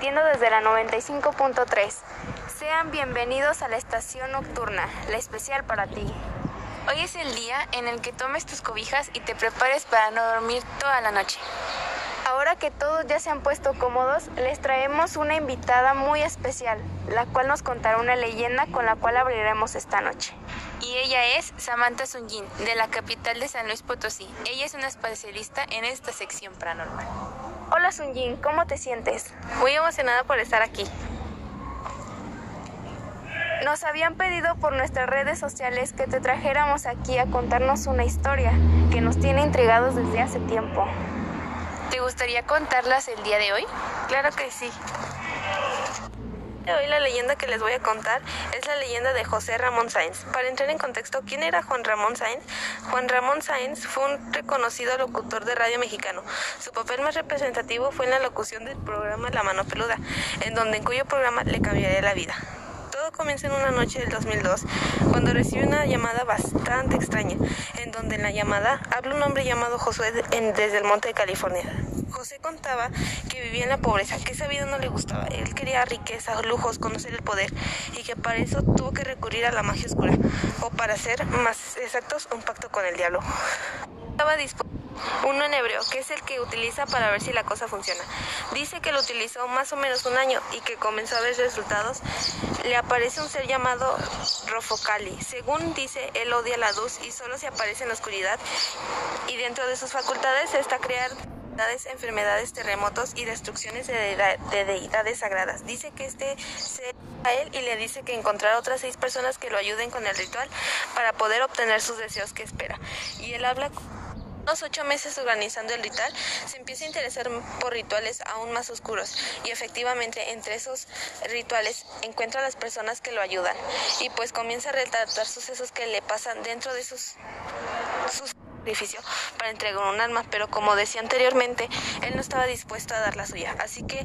desde la 95.3. Sean bienvenidos a la estación nocturna, la especial para ti. Hoy es el día en el que tomes tus cobijas y te prepares para no dormir toda la noche. Ahora que todos ya se han puesto cómodos, les traemos una invitada muy especial, la cual nos contará una leyenda con la cual abriremos esta noche. Y ella es Samantha Sunjin, de la capital de San Luis Potosí. Ella es una especialista en esta sección paranormal. Hola Sunjin, ¿cómo te sientes? Muy emocionada por estar aquí. Nos habían pedido por nuestras redes sociales que te trajéramos aquí a contarnos una historia que nos tiene intrigados desde hace tiempo. ¿Te gustaría contarlas el día de hoy? Claro que sí. Hoy la leyenda que les voy a contar es la leyenda de José Ramón Sáenz. Para entrar en contexto, ¿quién era Juan Ramón Sáenz? Juan Ramón Sáenz fue un reconocido locutor de radio mexicano. Su papel más representativo fue en la locución del programa La Mano Peluda, en donde en cuyo programa le cambiaría la vida. Todo comienza en una noche del 2002, cuando recibe una llamada bastante extraña, en donde en la llamada habla un hombre llamado Josué desde el monte de California. José contaba que vivía en la pobreza, que esa vida no le gustaba. Él quería riqueza, lujos, conocer el poder y que para eso tuvo que recurrir a la magia oscura, o para ser más exactos, un pacto con el diablo. Estaba dispuesto uno en hebreo, que es el que utiliza para ver si la cosa funciona. Dice que lo utilizó más o menos un año y que comenzó a ver resultados. Le aparece un ser llamado Rofocali. Según dice, él odia la luz y solo se aparece en la oscuridad. Y dentro de sus facultades está crear enfermedades, terremotos y destrucciones de, deidades sagradas. Dice que este se a él y le dice que encontrar otras seis personas que lo ayuden con el ritual para poder obtener sus deseos que espera. Y él habla unos ocho meses organizando el ritual, se empieza a interesar por rituales aún más oscuros. Y efectivamente entre esos rituales encuentra a las personas que lo ayudan. Y pues comienza a retratar sucesos que le pasan dentro de sus, sus para entregar un alma, pero como decía anteriormente, él no estaba dispuesto a dar la suya, así que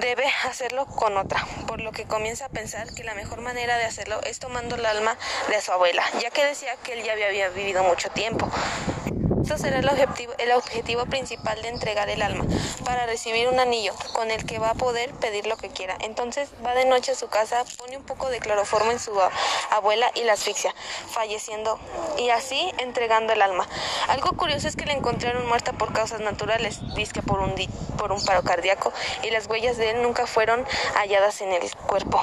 debe hacerlo con otra, por lo que comienza a pensar que la mejor manera de hacerlo es tomando el alma de su abuela, ya que decía que él ya había vivido mucho tiempo. Eso será el objetivo, el objetivo principal de entregar el alma, para recibir un anillo con el que va a poder pedir lo que quiera. Entonces va de noche a su casa, pone un poco de cloroformo en su abuela y la asfixia, falleciendo y así entregando el alma. Algo curioso es que la encontraron muerta por causas naturales, disque por un, por un paro cardíaco, y las huellas de él nunca fueron halladas en el cuerpo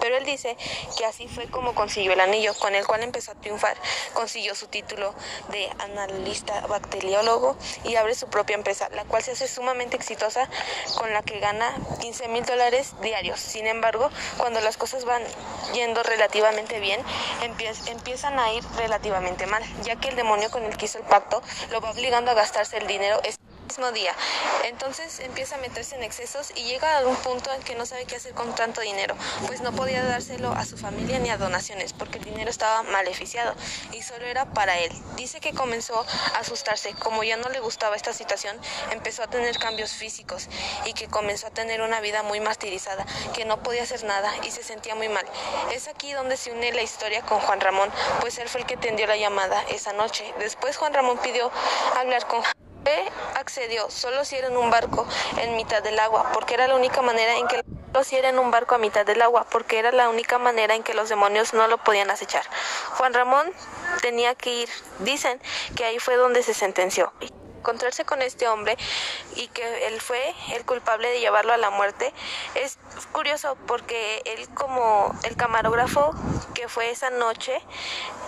pero él dice que así fue como consiguió el anillo, con el cual empezó a triunfar. Consiguió su título de analista bacteriólogo y abre su propia empresa, la cual se hace sumamente exitosa, con la que gana 15 mil dólares diarios. Sin embargo, cuando las cosas van yendo relativamente bien, empiezan a ir relativamente mal, ya que el demonio con el que hizo el pacto lo va obligando a gastarse el dinero mismo día. Entonces empieza a meterse en excesos y llega a un punto en que no sabe qué hacer con tanto dinero, pues no podía dárselo a su familia ni a donaciones, porque el dinero estaba maleficiado y solo era para él. Dice que comenzó a asustarse, como ya no le gustaba esta situación, empezó a tener cambios físicos y que comenzó a tener una vida muy martirizada, que no podía hacer nada y se sentía muy mal. Es aquí donde se une la historia con Juan Ramón, pues él fue el que tendió la llamada esa noche. Después Juan Ramón pidió hablar con accedió solo si era en un barco en mitad del agua, porque era la única manera en que si era en un barco a mitad del agua, porque era la única manera en que los demonios no lo podían acechar. Juan Ramón tenía que ir. Dicen que ahí fue donde se sentenció encontrarse con este hombre y que él fue el culpable de llevarlo a la muerte es curioso porque él como el camarógrafo que fue esa noche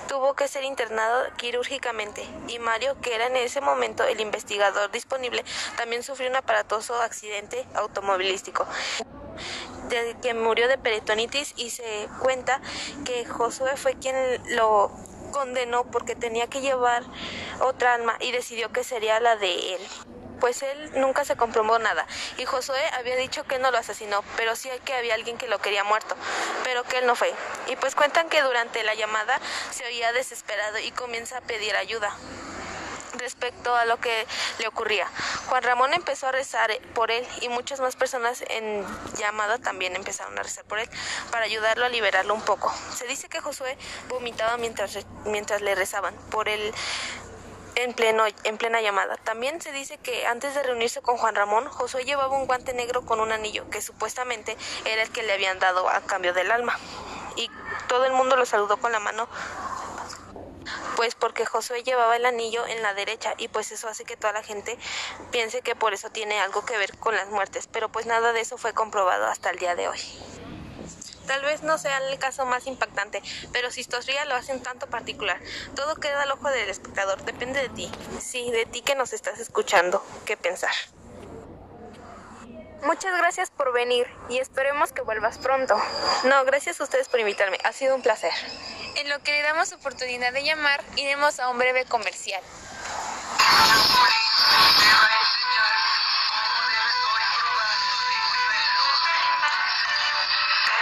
tuvo que ser internado quirúrgicamente. Y Mario que era en ese momento el investigador disponible también sufrió un aparatoso accidente automovilístico de que murió de peritonitis y se cuenta que Josué fue quien lo condenó porque tenía que llevar otra alma y decidió que sería la de él. Pues él nunca se comprobó nada y Josué había dicho que no lo asesinó, pero sí que había alguien que lo quería muerto, pero que él no fue. Y pues cuentan que durante la llamada se oía desesperado y comienza a pedir ayuda respecto a lo que le ocurría. Juan Ramón empezó a rezar por él y muchas más personas en llamada también empezaron a rezar por él para ayudarlo a liberarlo un poco. Se dice que Josué vomitaba mientras, mientras le rezaban por el en, pleno, en plena llamada. También se dice que antes de reunirse con Juan Ramón, Josué llevaba un guante negro con un anillo que supuestamente era el que le habían dado a cambio del alma. Y todo el mundo lo saludó con la mano pues porque Josué llevaba el anillo en la derecha y pues eso hace que toda la gente piense que por eso tiene algo que ver con las muertes, pero pues nada de eso fue comprobado hasta el día de hoy. Tal vez no sea el caso más impactante, pero si historia lo hace un tanto particular. Todo queda al ojo del espectador, depende de ti. Sí, de ti que nos estás escuchando, qué pensar. Muchas gracias por venir y esperemos que vuelvas pronto. No, gracias a ustedes por invitarme. Ha sido un placer. En lo que le damos oportunidad de llamar, iremos a un breve comercial.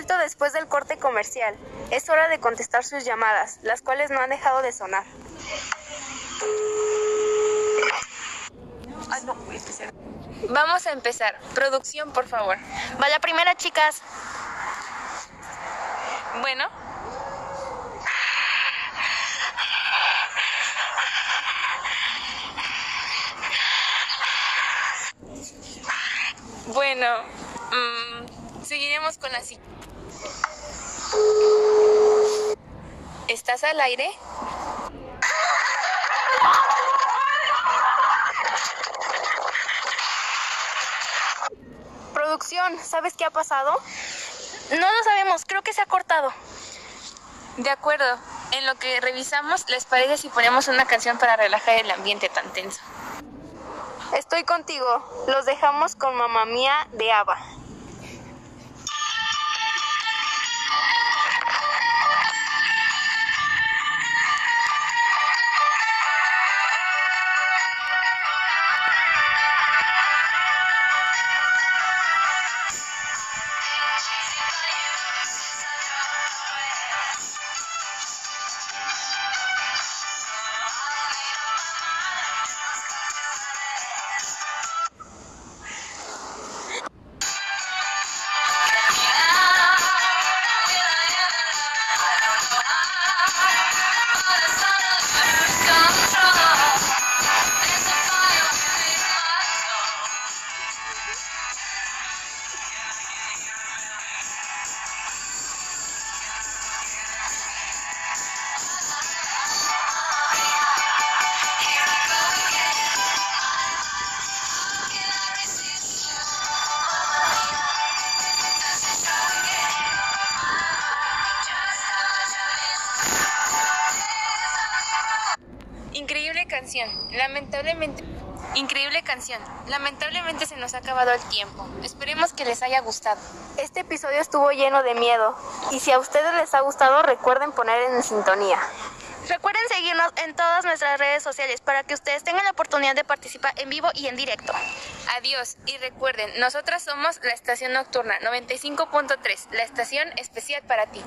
vuelto después del corte comercial. Es hora de contestar sus llamadas, las cuales no han dejado de sonar. Vamos a empezar. Producción, por favor. Va la primera, chicas. Bueno. Bueno, mm, seguiremos con la cita. ¿Estás al aire? Producción, ¿sabes qué ha pasado? No lo sabemos, creo que se ha cortado. De acuerdo. En lo que revisamos, ¿les parece si ponemos una canción para relajar el ambiente tan tenso? Estoy contigo. Los dejamos con Mamá Mía de Ava. Lamentablemente. Increíble canción. Lamentablemente se nos ha acabado el tiempo. Esperemos que les haya gustado. Este episodio estuvo lleno de miedo. Y si a ustedes les ha gustado, recuerden poner en sintonía. Recuerden seguirnos en todas nuestras redes sociales para que ustedes tengan la oportunidad de participar en vivo y en directo. Adiós y recuerden, nosotras somos la estación nocturna 95.3, la estación especial para ti.